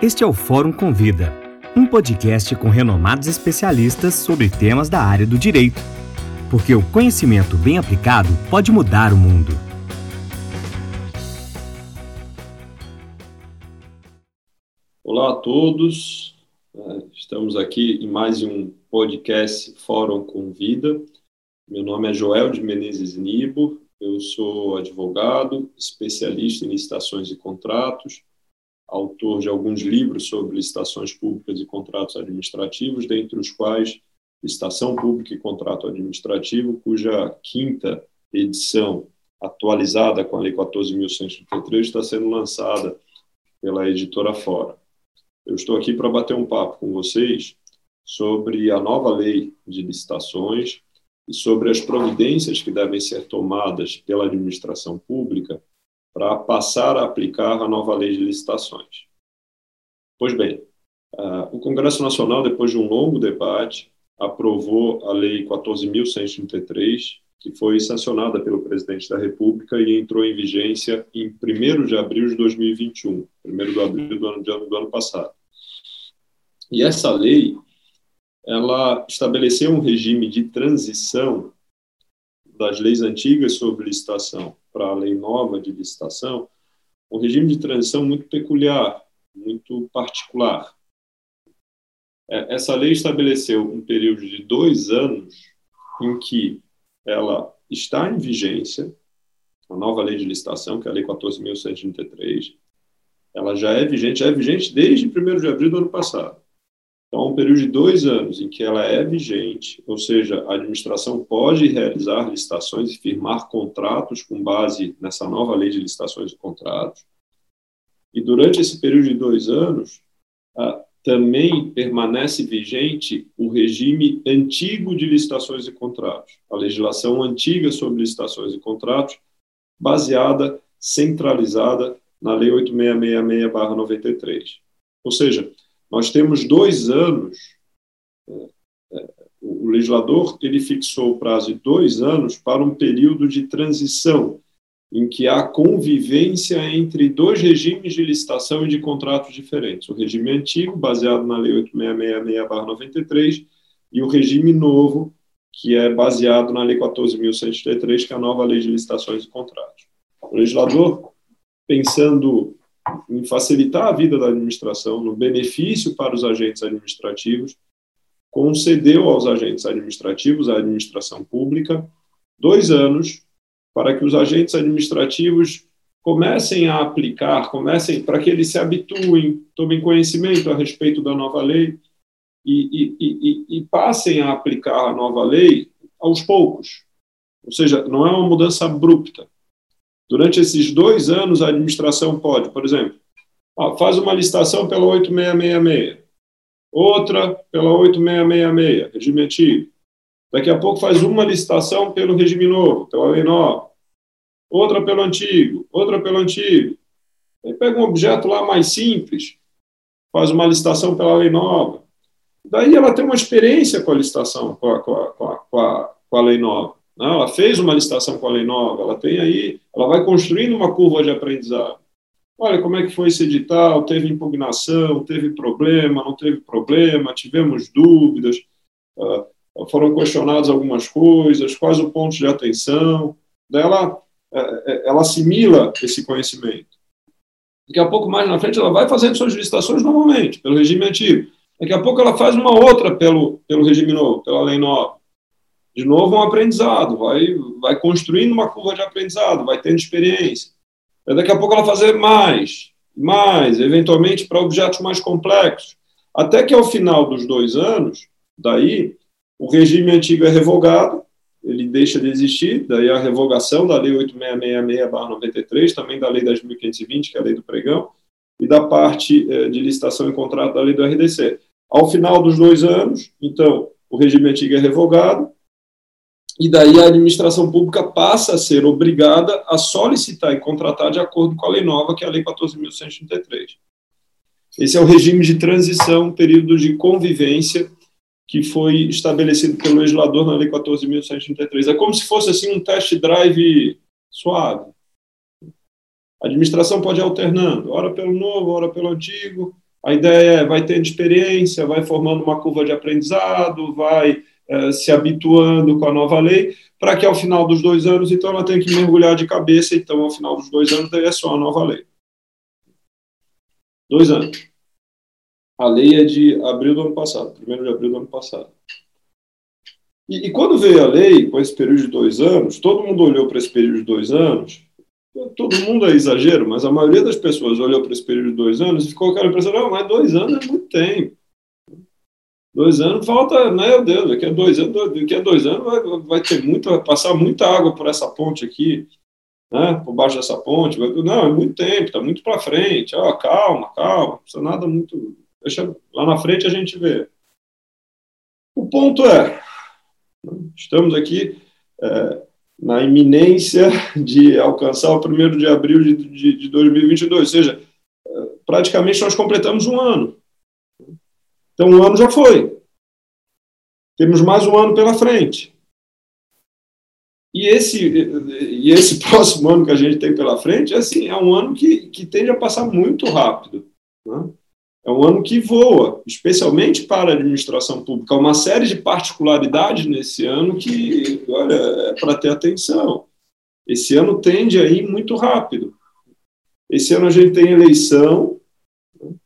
Este é o Fórum Convida, um podcast com renomados especialistas sobre temas da área do direito. Porque o conhecimento bem aplicado pode mudar o mundo. Olá a todos, é, estamos aqui em mais um podcast Fórum Convida. Meu nome é Joel de Menezes Nibo, eu sou advogado, especialista em licitações e contratos, autor de alguns livros sobre licitações públicas e contratos administrativos, dentre os quais Licitação Pública e Contrato Administrativo, cuja quinta edição, atualizada com a Lei 14.133, está sendo lançada pela editora Fora. Eu estou aqui para bater um papo com vocês sobre a nova lei de licitações e sobre as providências que devem ser tomadas pela administração pública para passar a aplicar a nova lei de licitações. Pois bem, uh, o Congresso Nacional, depois de um longo debate, aprovou a Lei 14.133, que foi sancionada pelo presidente da República e entrou em vigência em 1 de abril de 2021, 1 de abril do ano, do ano passado. E essa lei, ela estabeleceu um regime de transição das leis antigas sobre licitação para a lei nova de licitação, um regime de transição muito peculiar, muito particular. É, essa lei estabeleceu um período de dois anos em que ela está em vigência, a nova lei de licitação, que é a Lei 14.133, ela já é vigente, já é vigente desde 1 de abril do ano passado. Então, um período de dois anos em que ela é vigente, ou seja, a administração pode realizar licitações e firmar contratos com base nessa nova lei de licitações e contratos. E durante esse período de dois anos, também permanece vigente o regime antigo de licitações e contratos, a legislação antiga sobre licitações e contratos, baseada, centralizada na Lei 8666-93. Ou seja, nós temos dois anos, é, é, o legislador ele fixou o prazo de dois anos para um período de transição, em que há convivência entre dois regimes de licitação e de contratos diferentes. O regime antigo, baseado na Lei 8666-93, e o regime novo, que é baseado na Lei 14.133, que é a nova Lei de Licitações e Contratos. O legislador, pensando em facilitar a vida da administração, no benefício para os agentes administrativos, concedeu aos agentes administrativos, à administração pública, dois anos para que os agentes administrativos comecem a aplicar, comecem para que eles se habituem, tomem conhecimento a respeito da nova lei e, e, e, e passem a aplicar a nova lei aos poucos. Ou seja, não é uma mudança abrupta. Durante esses dois anos, a administração pode, por exemplo, ó, faz uma licitação pela 8666, outra pela 8666, regime antigo. Daqui a pouco faz uma licitação pelo regime novo, pela lei nova. Outra pelo antigo, outra pelo antigo. Aí pega um objeto lá mais simples, faz uma licitação pela lei nova. Daí ela tem uma experiência com a licitação, com a, com a, com a, com a lei nova. Ela fez uma licitação com a lei nova, ela tem aí, ela vai construindo uma curva de aprendizado. Olha como é que foi esse edital, teve impugnação, teve problema, não teve problema, tivemos dúvidas, uh, foram questionadas algumas coisas, quais os pontos de atenção. Daí ela, uh, ela assimila esse conhecimento. Daqui a pouco, mais na frente, ela vai fazendo suas licitações normalmente, pelo regime antigo. Daqui a pouco ela faz uma outra pelo, pelo regime novo, pela lei nova de novo, um aprendizado, vai, vai construindo uma curva de aprendizado, vai tendo experiência. E daqui a pouco ela fazer mais, mais, eventualmente para objetos mais complexos. Até que ao final dos dois anos, daí, o regime antigo é revogado, ele deixa de existir, daí a revogação da Lei 8666-93, também da Lei 10.520, que é a Lei do Pregão, e da parte eh, de licitação e contrato da Lei do RDC. Ao final dos dois anos, então, o regime antigo é revogado, e daí a administração pública passa a ser obrigada a solicitar e contratar de acordo com a lei nova, que é a Lei 14.133. Esse é o regime de transição, período de convivência que foi estabelecido pelo legislador na Lei 14.133. É como se fosse assim um test drive suave. A administração pode ir alternando, ora pelo novo, ora pelo antigo, A ideia é vai tendo experiência, vai formando uma curva de aprendizado, vai é, se habituando com a nova lei, para que ao final dos dois anos, então, ela tenha que mergulhar de cabeça, então, ao final dos dois anos, daí é só a nova lei. Dois anos. A lei é de abril do ano passado, primeiro de abril do ano passado. E, e, quando veio a lei, com esse período de dois anos, todo mundo olhou para esse período de dois anos, todo mundo é exagero, mas a maioria das pessoas olhou para esse período de dois anos e ficou aquela impressão, não, mas dois anos é muito tempo. Dois anos falta, meu Deus, daqui a dois anos, daqui a dois anos vai, vai ter muito, vai passar muita água por essa ponte aqui, né, por baixo dessa ponte. Vai, não, é muito tempo, está muito para frente. Ó, calma, calma, não precisa nada muito. Deixa, lá na frente a gente vê. O ponto é, Estamos aqui é, na iminência de alcançar o primeiro de abril de, de, de 2022, ou seja, é, praticamente nós completamos um ano. Então, um ano já foi. Temos mais um ano pela frente. E esse, e esse próximo ano que a gente tem pela frente, assim, é um ano que, que tende a passar muito rápido. Né? É um ano que voa, especialmente para a administração pública. Há uma série de particularidades nesse ano que, olha, é para ter atenção. Esse ano tende a ir muito rápido. Esse ano a gente tem eleição,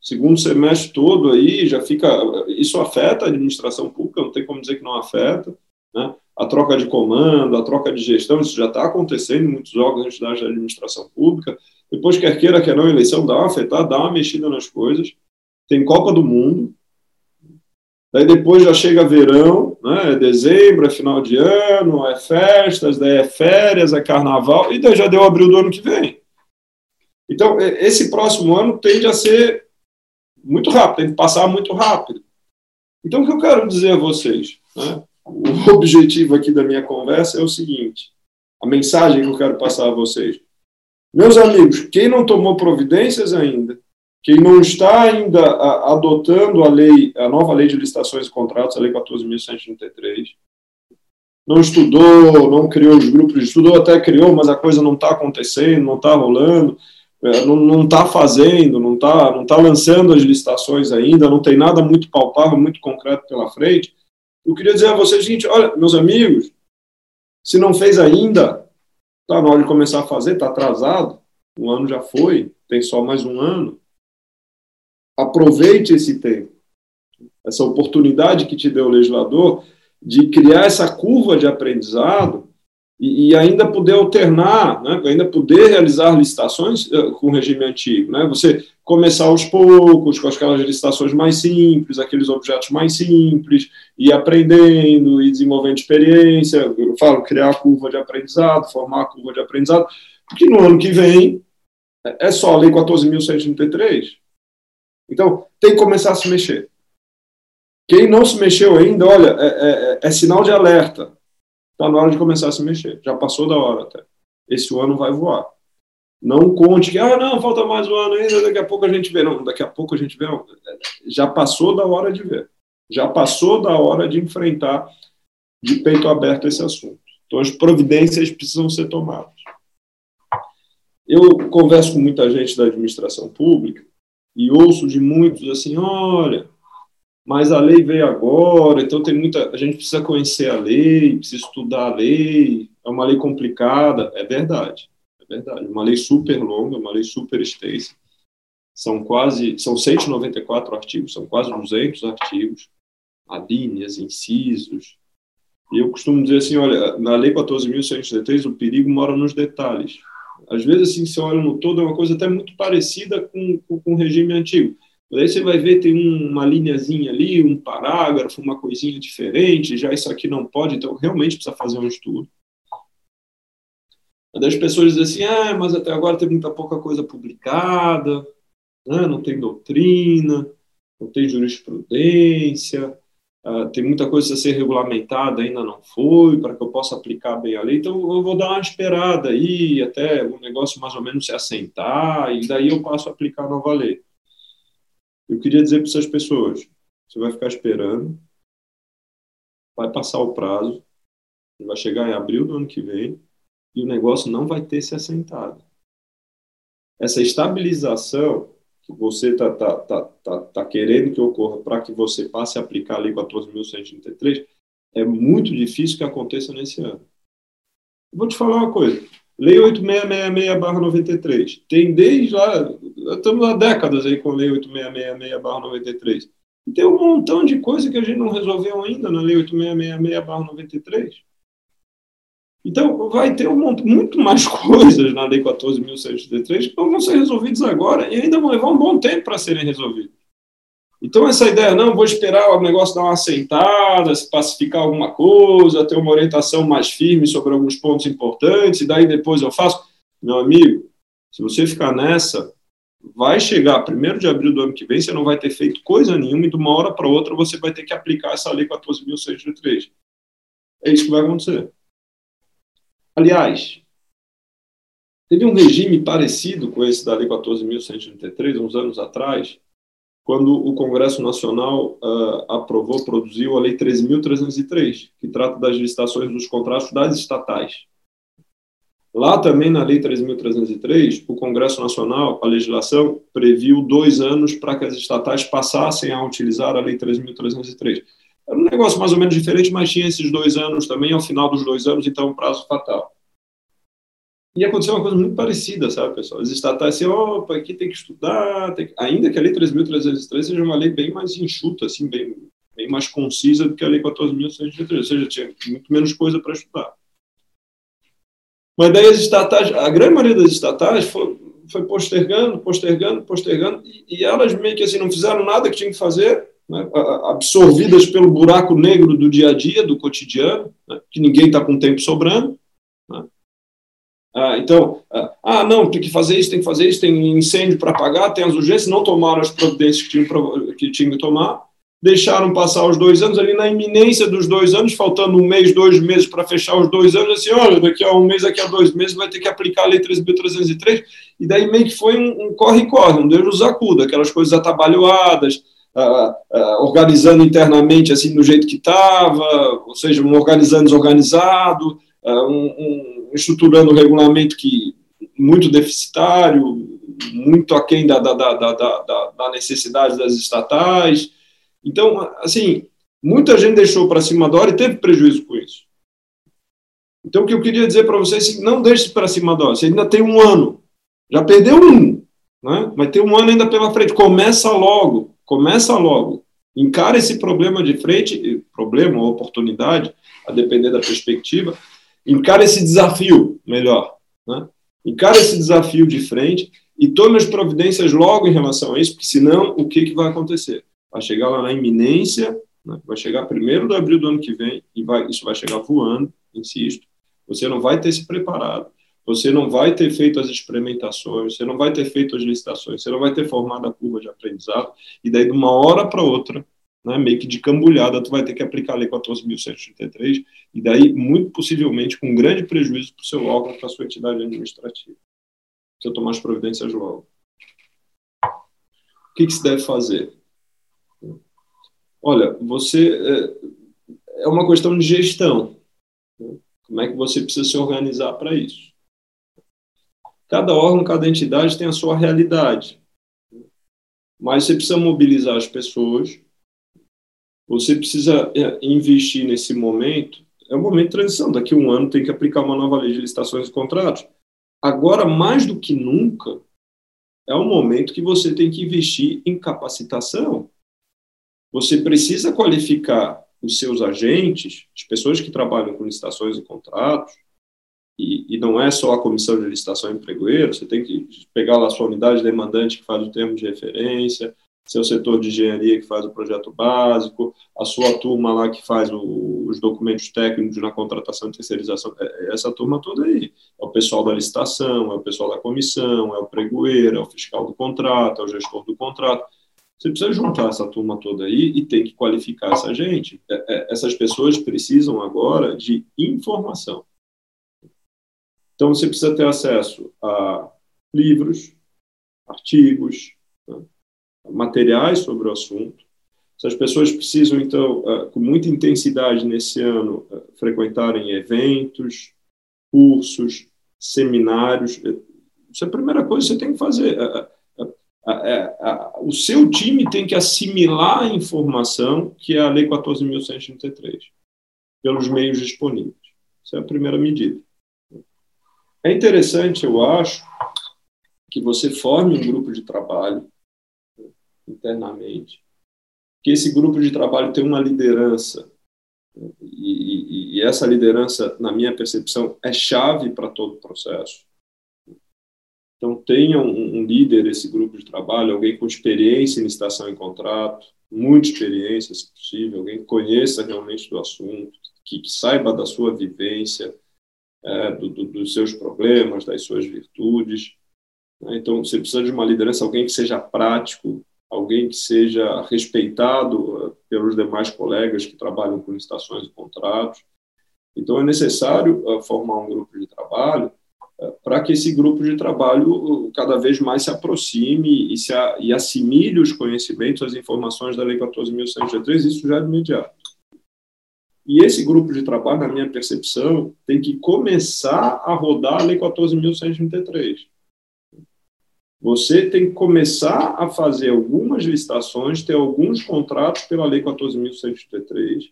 segundo semestre todo aí, já fica. Isso afeta a administração pública, não tem como dizer que não afeta. Né? A troca de comando, a troca de gestão, isso já está acontecendo em muitos órgãos da administração pública. Depois, quer queira, quer não, a eleição dá uma afetada, dá uma mexida nas coisas tem Copa do Mundo, daí depois já chega verão, né, é dezembro, é final de ano, é festas, daí é férias, é carnaval, e daí já deu abril do ano que vem. Então, esse próximo ano tende a ser muito rápido, tem que passar muito rápido. Então, o que eu quero dizer a vocês, né, o objetivo aqui da minha conversa é o seguinte, a mensagem que eu quero passar a vocês. Meus amigos, quem não tomou providências ainda, quem não está ainda adotando a lei, a nova lei de licitações e contratos, a lei 14.133, não estudou, não criou os grupos de estudo, até criou, mas a coisa não está acontecendo, não está rolando, não está fazendo, não está não tá lançando as licitações ainda, não tem nada muito palpável, muito concreto pela frente. Eu queria dizer a vocês, gente, olha, meus amigos, se não fez ainda, está na hora de começar a fazer, está atrasado, um ano já foi, tem só mais um ano aproveite esse tempo, essa oportunidade que te deu o legislador de criar essa curva de aprendizado e, e ainda poder alternar, né, ainda poder realizar licitações uh, com o regime antigo. Né, você começar aos poucos, com aquelas licitações mais simples, aqueles objetos mais simples, e aprendendo e desenvolvendo experiência. Eu falo criar a curva de aprendizado, formar a curva de aprendizado, porque no ano que vem é só a Lei 14.133 então, tem que começar a se mexer. Quem não se mexeu ainda, olha, é, é, é sinal de alerta. Está na hora de começar a se mexer. Já passou da hora até. Esse ano vai voar. Não conte que, ah, não, falta mais um ano ainda, daqui a pouco a gente vê. Não, daqui a pouco a gente vê. Não. Já passou da hora de ver. Já passou da hora de enfrentar de peito aberto esse assunto. Então, as providências precisam ser tomadas. Eu converso com muita gente da administração pública e ouço de muitos assim, olha, mas a lei veio agora, então tem muita, a gente precisa conhecer a lei, precisa estudar a lei, é uma lei complicada, é verdade, é verdade, uma lei super longa, uma lei super extensa, são quase, são 194 artigos, são quase 200 artigos, alíneas, incisos, e eu costumo dizer assim, olha, na lei 14.103 o perigo mora nos detalhes, às vezes, assim, você olha no todo, é uma coisa até muito parecida com, com, com o regime antigo. Mas aí você vai ver, tem um, uma linhazinha ali, um parágrafo, uma coisinha diferente, já isso aqui não pode, então realmente precisa fazer um estudo. Mas as pessoas dizem assim, ah, mas até agora tem muita pouca coisa publicada, né? não tem doutrina, não tem jurisprudência, Uh, tem muita coisa a ser regulamentada, ainda não foi, para que eu possa aplicar bem a lei. Então, eu vou dar uma esperada aí, até o negócio mais ou menos se assentar, e daí eu passo a aplicar a nova lei. Eu queria dizer para essas pessoas: você vai ficar esperando, vai passar o prazo, vai chegar em abril do ano que vem, e o negócio não vai ter se assentado. Essa estabilização que você está tá, tá, tá, tá, querendo que ocorra para que você passe a aplicar a Lei 14.133, é muito difícil que aconteça nesse ano. Vou te falar uma coisa. Lei 8666-93. Tem desde lá, estamos há décadas aí com a Lei 8666-93. E tem um montão de coisa que a gente não resolveu ainda na Lei 8666-93. Então, vai ter um, muito mais coisas na Lei 14.133 que vão ser resolvidas agora e ainda vão levar um bom tempo para serem resolvidas. Então, essa ideia, não, vou esperar o negócio dar uma assentada, se pacificar alguma coisa, ter uma orientação mais firme sobre alguns pontos importantes, e daí depois eu faço. Meu amigo, se você ficar nessa, vai chegar 1 de abril do ano que vem, você não vai ter feito coisa nenhuma, e de uma hora para outra você vai ter que aplicar essa lei 14.603. É isso que vai acontecer. Aliás, teve um regime parecido com esse da lei 14.133, uns anos atrás, quando o Congresso Nacional uh, aprovou, produziu a Lei 13.303, que trata das licitações dos contratos das estatais. Lá também, na Lei 13.303, o Congresso Nacional, a legislação, previu dois anos para que as estatais passassem a utilizar a Lei 13.303. Era um negócio mais ou menos diferente, mas tinha esses dois anos também, ao final dos dois anos, então, um prazo fatal. E aconteceu uma coisa muito parecida, sabe, pessoal? As estatais assim, opa, aqui tem que estudar, tem que... ainda que a Lei 3.303 seja uma lei bem mais enxuta, assim, bem, bem mais concisa do que a Lei 14.133, ou seja, tinha muito menos coisa para estudar. Mas daí as estatais, a grande maioria das estatais foi, foi postergando, postergando, postergando, e, e, elas meio que assim não fizeram nada que tinham que fazer, né, absorvidas pelo buraco negro do dia a dia, do cotidiano, né, que ninguém está com tempo sobrando. Ah, então, ah, ah, não, tem que fazer isso, tem que fazer isso, tem incêndio para apagar, tem as urgências, não tomaram as providências que tinham, que tinham que tomar, deixaram passar os dois anos, ali na iminência dos dois anos, faltando um mês, dois meses para fechar os dois anos, assim, olha, daqui a um mês, daqui a dois meses vai ter que aplicar a Lei 3.303, e daí meio que foi um corre-corre, um, um Deus nos acuda, aquelas coisas atabalhoadas, ah, ah, organizando internamente assim do jeito que estava, ou seja, um organizando desorganizado, ah, um estruturando um regulamento que muito deficitário, muito aquém da, da, da, da, da necessidade das estatais. Então, assim, muita gente deixou para cima da hora e teve prejuízo com isso. Então, o que eu queria dizer para vocês é assim, não deixe para cima da hora. Você ainda tem um ano. Já perdeu um, né? mas tem um ano ainda pela frente. Começa logo, começa logo. Encara esse problema de frente, problema ou oportunidade, a depender da perspectiva, Encara esse desafio melhor. Né? Encara esse desafio de frente e tome as providências logo em relação a isso, porque senão o que, que vai acontecer? Vai chegar lá na iminência, né? vai chegar primeiro de abril do ano que vem, e vai, isso vai chegar voando, insisto. Você não vai ter se preparado, você não vai ter feito as experimentações, você não vai ter feito as licitações, você não vai ter formado a curva de aprendizado, e daí de uma hora para outra né, meio que de cambulhada, tu vai ter que aplicar a Lei 14.133, e daí, muito possivelmente, com grande prejuízo para o seu órgão, para a sua entidade administrativa. Precisa tomar as providências logo. O que, que se deve fazer? Olha, você. É, é uma questão de gestão. Né? Como é que você precisa se organizar para isso? Cada órgão, cada entidade tem a sua realidade. Mas você precisa mobilizar as pessoas você precisa é, investir nesse momento. É um momento de transição. Daqui a um ano tem que aplicar uma nova lei de licitações e contratos. Agora, mais do que nunca, é um momento que você tem que investir em capacitação. Você precisa qualificar os seus agentes, as pessoas que trabalham com licitações e contratos, e, e, não é só a comissão de licitação empregoeira, você tem que pegar lá a sua unidade demandante que faz o termo de referência, seu setor de engenharia que faz o projeto básico, a sua turma lá que faz o, os documentos técnicos na contratação e terceirização, é, é essa turma toda aí. É o pessoal da licitação, é o pessoal da comissão, é o pregoeiro, é o fiscal do contrato, é o gestor do contrato. Você precisa juntar essa turma toda aí e tem que qualificar essa gente. É, essas pessoas precisam agora de informação. Então, você precisa ter acesso a livros, artigos? Materiais sobre o assunto. Essas pessoas precisam, então, eh, com muita intensidade nesse ano, eh, frequentarem eventos, cursos, seminários. Isso é a primeira coisa que você tem que fazer. o seu time tem que assimilar a informação que é a Lei 14.133, pelos meios disponíveis. Essa é a primeira medida. É interessante, eu acho, que você forme um grupo de trabalho internamente, que esse grupo de trabalho tenha uma liderança, e, e, e essa liderança, na minha percepção, é chave para todo o processo. Então, tenha um, um líder desse grupo de trabalho, alguém com experiência em licitação em contrato, muita experiência, se possível, alguém que conheça realmente do assunto, que, que saiba da sua vivência, é, do, do, dos seus problemas, das suas virtudes. Né? Então, você precisa de uma liderança, alguém que seja prático, alguém que seja respeitado é, pelos demais colegas que trabalham com licitações e contratos. Então, é necessário é, formar um grupo de trabalho é, para que esse grupo de trabalho cada vez mais se aproxime e, se e assimile os conhecimentos, as informações da Lei 14.103, isso já é imediato. E esse grupo de trabalho, na minha percepção, tem que começar a rodar a Lei 14.133. Você tem que começar a fazer algumas licitações, ter alguns contratos pela Lei 14.133.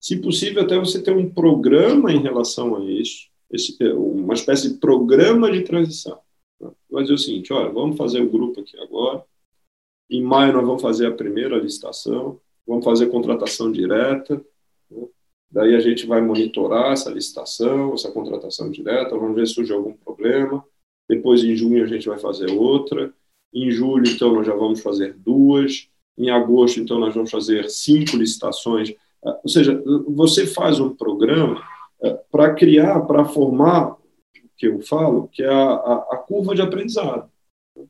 Se possível, até você ter um programa em relação a isso, esse, uma espécie de programa de transição. Vai dizer o seguinte: olha, vamos fazer o grupo aqui agora. Em maio, nós vamos fazer a primeira licitação, vamos fazer contratação direta. Né? Daí a gente vai monitorar essa licitação, essa contratação direta, vamos ver se surge algum problema. Depois, em junho, a gente vai fazer outra. Em julho, então, nós já vamos fazer duas. Em agosto, então, nós vamos fazer cinco licitações. Ah, ou seja, você faz um programa ah, para criar, para formar, que eu falo, que é a, a, a curva de aprendizado,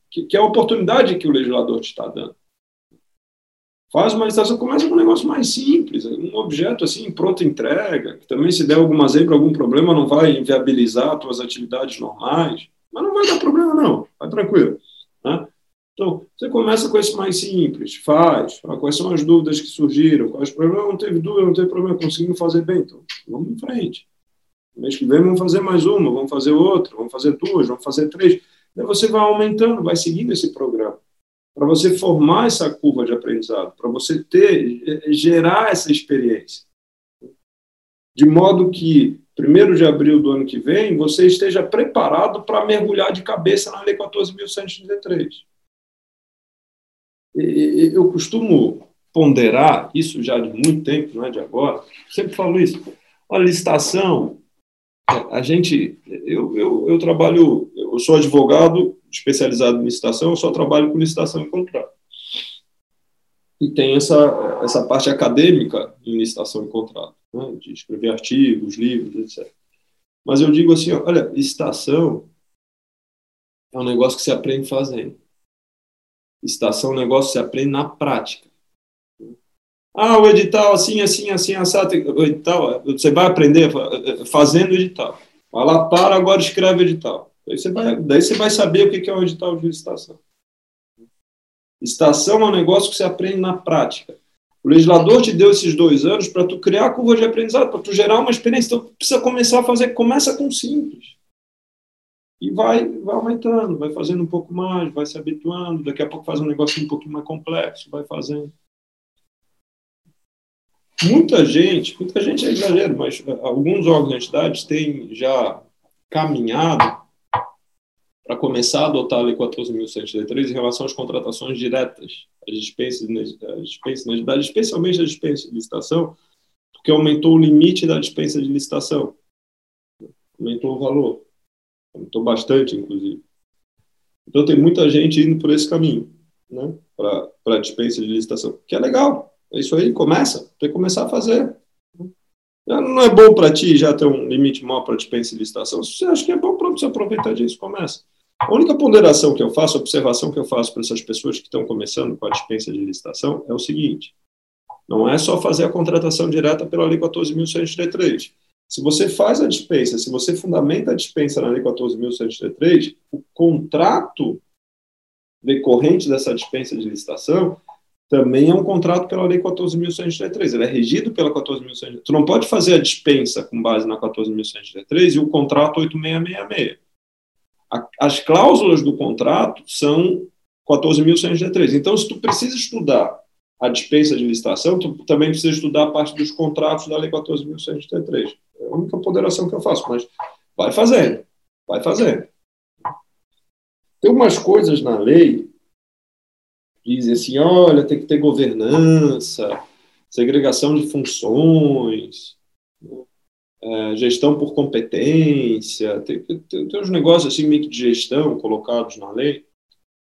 que, que, é a oportunidade que o legislador te está dando. Faz uma licitação, começa com um negócio mais simples, um objeto assim, pronta entrega, que também se der alguma zebra, algum problema, não vai inviabilizar as tuas atividades normais, mas não vai dar problema não, vai tranquilo. Né? Então, você começa com esse mais simples, faz, quais são as dúvidas que surgiram, quais problemas, não teve dúvida, não teve problema, conseguimos fazer bem, então vamos em frente. Mês que vem vamos fazer mais uma, vamos fazer outra, vamos fazer duas, vamos fazer três. Daí você vai aumentando, vai seguindo esse programa para você formar essa curva de aprendizado, para você ter, eh, gerar essa experiência. De modo que, 1 de abril do ano que vem, você esteja preparado para mergulhar de cabeça na Lei 14.133. Eu costumo ponderar, isso já de muito tempo, não é de agora, sempre falo isso. Olha, licitação, a gente, eu, eu, eu trabalho, eu sou advogado especializado em licitação, eu só trabalho com licitação e contrato. E tem essa, essa parte acadêmica em licitação e contrato, né, de escrever artigos, livros, etc. Mas eu digo assim, olha, licitação é um negócio que se aprende fazendo. Licitação é um negócio que se aprende na prática. Ah, o edital assim, assim, assim, assado. O edital, você vai aprender fazendo edital. Vai lá, para, agora escreve edital. Daí você vai, daí você vai saber o que é um edital de licitação. Licitação é um negócio que você aprende na prática. O legislador te deu esses dois anos para tu criar a curva de aprendizado, para tu gerar uma experiência. Então, precisa começar a fazer, começa com simples. E vai, vai aumentando, vai fazendo um pouco mais, vai se habituando, daqui a pouco faz um negócio um pouquinho mais complexo, vai fazendo. Muita gente, muita gente é exagero, mas alguns órgãos e entidades têm já caminhado para começar a adotar a Lei 14.103 em relação às contratações diretas, as dispensas, as dispensas na cidade, especialmente as dispensas de licitação, porque aumentou o limite da dispensa de licitação. Aumentou o valor. Aumentou bastante, inclusive. Então, tem muita gente indo por esse caminho, né, para a dispensa de licitação, que é legal. É isso aí, começa. Tem que começar a fazer. Não é bom para ti já ter um limite maior para dispensa de licitação. Se você acha que é bom, pronto, você aproveita disso, começa. A única ponderação que eu faço, observação que eu faço para essas pessoas que estão começando com a dispensa de licitação é o seguinte: não é só fazer a contratação direta pela Lei 14.133. Se você faz a dispensa, se você fundamenta a dispensa na Lei 14.133, o contrato decorrente dessa dispensa de licitação também é um contrato pela Lei 14.133. Ele é regido pela 14.133. Tu não pode fazer a dispensa com base na 14.133 e o contrato 8666 as cláusulas do contrato são 14.183. Então, se tu precisa estudar a dispensa de licitação, tu também precisa estudar a parte dos contratos da Lei 14.183. É a única ponderação que eu faço, mas vai fazendo, vai fazendo. Tem umas coisas na lei que dizem assim, olha, tem que ter governança, segregação de funções, é, gestão por competência, tem, tem, tem uns negócios assim meio que de gestão colocados na lei,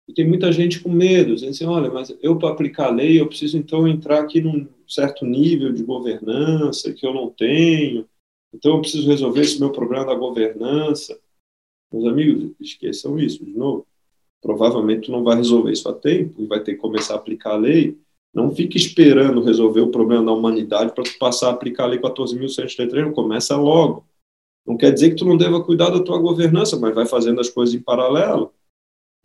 e tem muita gente com medo, dizendo assim, olha, mas eu para aplicar a lei, eu preciso então entrar aqui num certo nível de governança que eu não tenho, então eu preciso resolver esse meu problema da governança. Meus amigos, esqueçam isso, de novo. Provavelmente não vai resolver isso a tempo e vai ter que começar a aplicar a lei. Não fique esperando resolver o problema da humanidade para passar a aplicar a lei 14.133, começa logo. Não quer dizer que tu não deva cuidar da tua governança, mas vai fazendo as coisas em paralelo.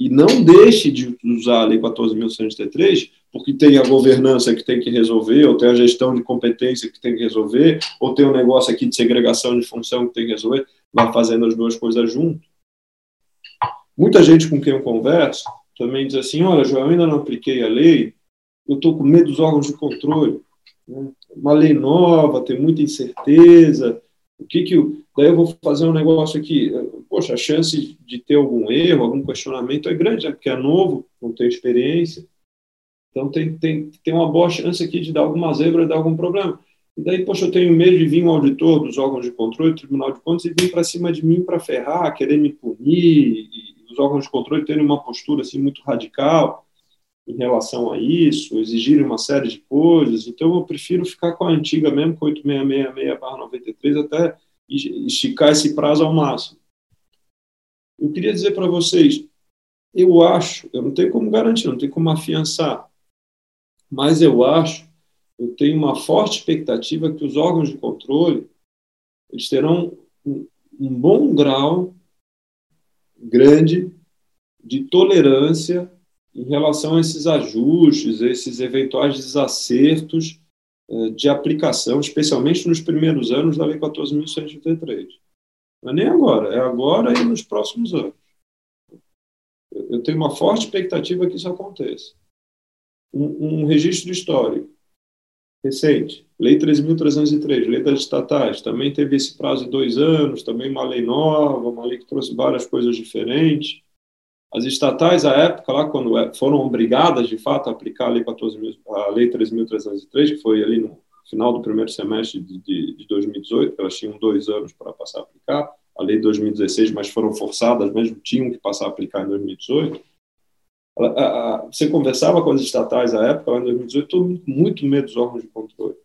E não deixe de usar a lei 14.133 porque tem a governança que tem que resolver, ou tem a gestão de competência que tem que resolver, ou tem um negócio aqui de segregação de função que tem que resolver, vai fazendo as duas coisas junto. Muita gente com quem eu converso também diz assim, olha, João, eu ainda não apliquei a lei, eu estou com medo dos órgãos de controle. Né? Uma lei nova, tem muita incerteza, o que que eu, daí eu vou fazer um negócio aqui, poxa, a chance de ter algum erro, algum questionamento é grande, né? porque é novo, não tem experiência. Então tem, tem, tem uma boa chance aqui de dar alguma zebra, dar algum problema. E daí, poxa, eu tenho medo de vir um auditor dos órgãos de controle, Tribunal de Contas, e vir para cima de mim para ferrar, querer me punir, e os órgãos de controle terem uma postura assim muito radical em relação a isso, exigirem uma série de coisas. Então, eu prefiro ficar com a antiga mesmo, com 8666-93, até esticar esse prazo ao máximo. Eu queria dizer para vocês, eu acho, eu não tenho como garantir, não tenho como afiançar, mas eu acho, eu tenho uma forte expectativa que os órgãos de controle eles terão um, um bom grau grande de tolerância em relação a esses ajustes, a esses eventuais desacertos eh, de aplicação, especialmente nos primeiros anos da Lei 14.183. Não é nem agora, é agora e nos próximos anos. Eu tenho uma forte expectativa que isso aconteça um, um registro histórico recente, Lei 3.303, Lei das Estatais, também teve esse prazo de dois anos, também uma lei nova, uma lei que trouxe várias coisas diferentes. As estatais, à época, lá, quando é, foram obrigadas, de fato, a aplicar a Lei, 14, a lei 3.303, que foi ali no final do primeiro semestre de, de, de 2018, elas tinham dois anos para passar a aplicar, a Lei 2016, mas foram forçadas mesmo, tinham que passar a aplicar em 2018 você conversava com as estatais à época, lá em 2018, todo mundo muito medo dos órgãos de controle.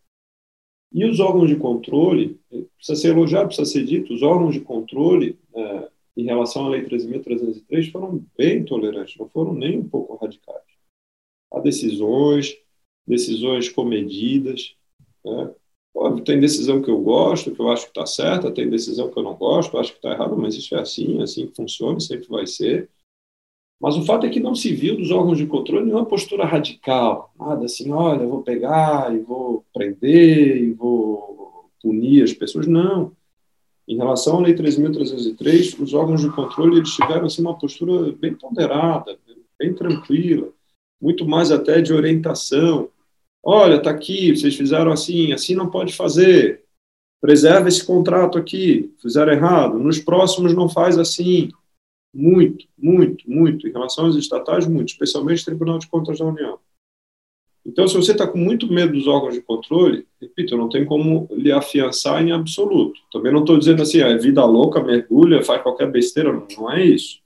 E os órgãos de controle, precisa ser elogiado, precisa ser dito, os órgãos de controle, é, em relação à Lei 13.303, foram bem tolerantes, não foram nem um pouco radicais. Há decisões, decisões comedidas. Né? tem decisão que eu gosto, que eu acho que está certa, tem decisão que eu não gosto, acho que está errada, mas isso é assim, é assim funciona, sempre vai ser. Mas o fato é que não se viu dos órgãos de controle nenhuma postura radical, nada assim, olha, vou pegar e vou prender e vou punir as pessoas. Não. Em relação à Lei 3.303, os órgãos de controle eles tiveram assim, uma postura bem ponderada, bem tranquila, muito mais até de orientação. Olha, está aqui, vocês fizeram assim, assim não pode fazer. Preserva esse contrato aqui, fizeram errado. Nos próximos não faz assim. Muito, muito, muito. Em relação aos estatais, muito, especialmente Tribunal de Contas da União. Então, se você está com muito medo dos órgãos de controle, repito, não tem como lhe afiançar em absoluto. Também não estou dizendo assim, é vida louca, mergulha, faz qualquer besteira, não é isso.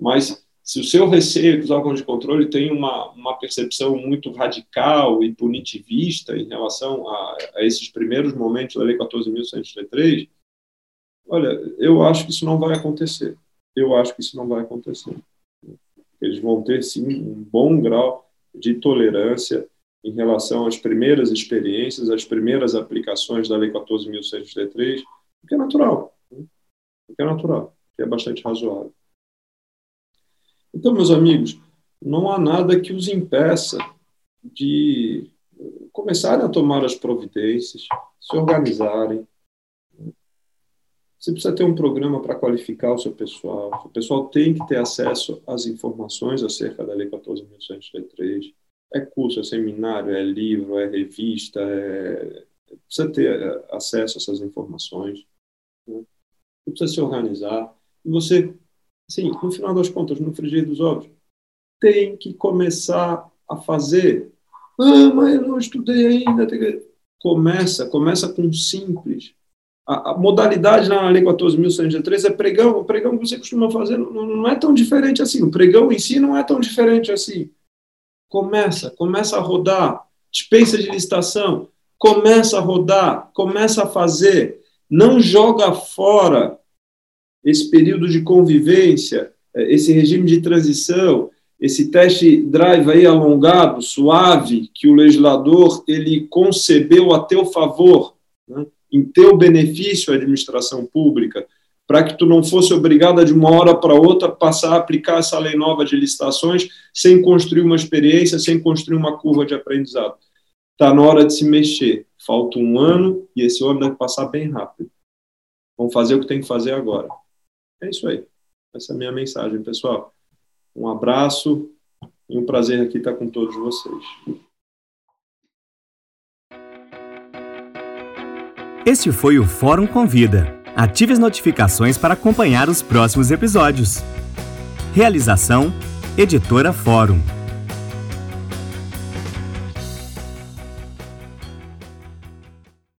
Mas se o seu receio dos órgãos de controle tem uma, uma percepção muito radical e punitivista em relação a, a esses primeiros momentos da Lei 14.103, olha, eu acho que isso não vai acontecer eu acho que isso não vai acontecer. Eles vão ter, sim, um bom grau de tolerância em relação às primeiras experiências, às primeiras aplicações da Lei 14.133, o que é natural. Né? O que é natural, o que é bastante razoável. Então, meus amigos, não há nada que os impeça de começarem a tomar as providências, se organizarem, Você precisa ter um programa para qualificar o seu pessoal. O pessoal tem que ter acesso às informações acerca da Lei 14.133. É curso, é seminário, é livro, é revista, é... precisa ter é, acesso a essas informações. Né? Você precisa se organizar. E você, sim, no final das contas, no frigir dos ovos, tem que começar a fazer. Ah, mas eu não estudei ainda. Começa, começa com simples a, a modalidade na Lei 14.103 é pregão. O pregão que você costuma fazer não, não é tão diferente assim. O pregão em si não é tão diferente assim. Começa, começa a rodar. Dispensa de licitação. Começa a rodar, começa a fazer. Não joga fora esse período de convivência, esse regime de transição, esse teste drive aí alongado, suave, que o legislador ele concebeu a teu favor. Né? Em teu benefício a administração pública, para que tu não fosse obrigada de uma hora para outra passar a aplicar essa lei nova de licitações sem construir uma experiência, sem construir uma curva de aprendizado. Está na hora de se mexer. Falta um ano e esse ano deve passar bem rápido. Vamos fazer o que tem que fazer agora. É isso aí. Essa é a minha mensagem, pessoal. Um abraço e um prazer aqui estar com todos vocês. Este foi o Fórum Convida. Ative as notificações para acompanhar os próximos episódios. Realização: Editora Fórum.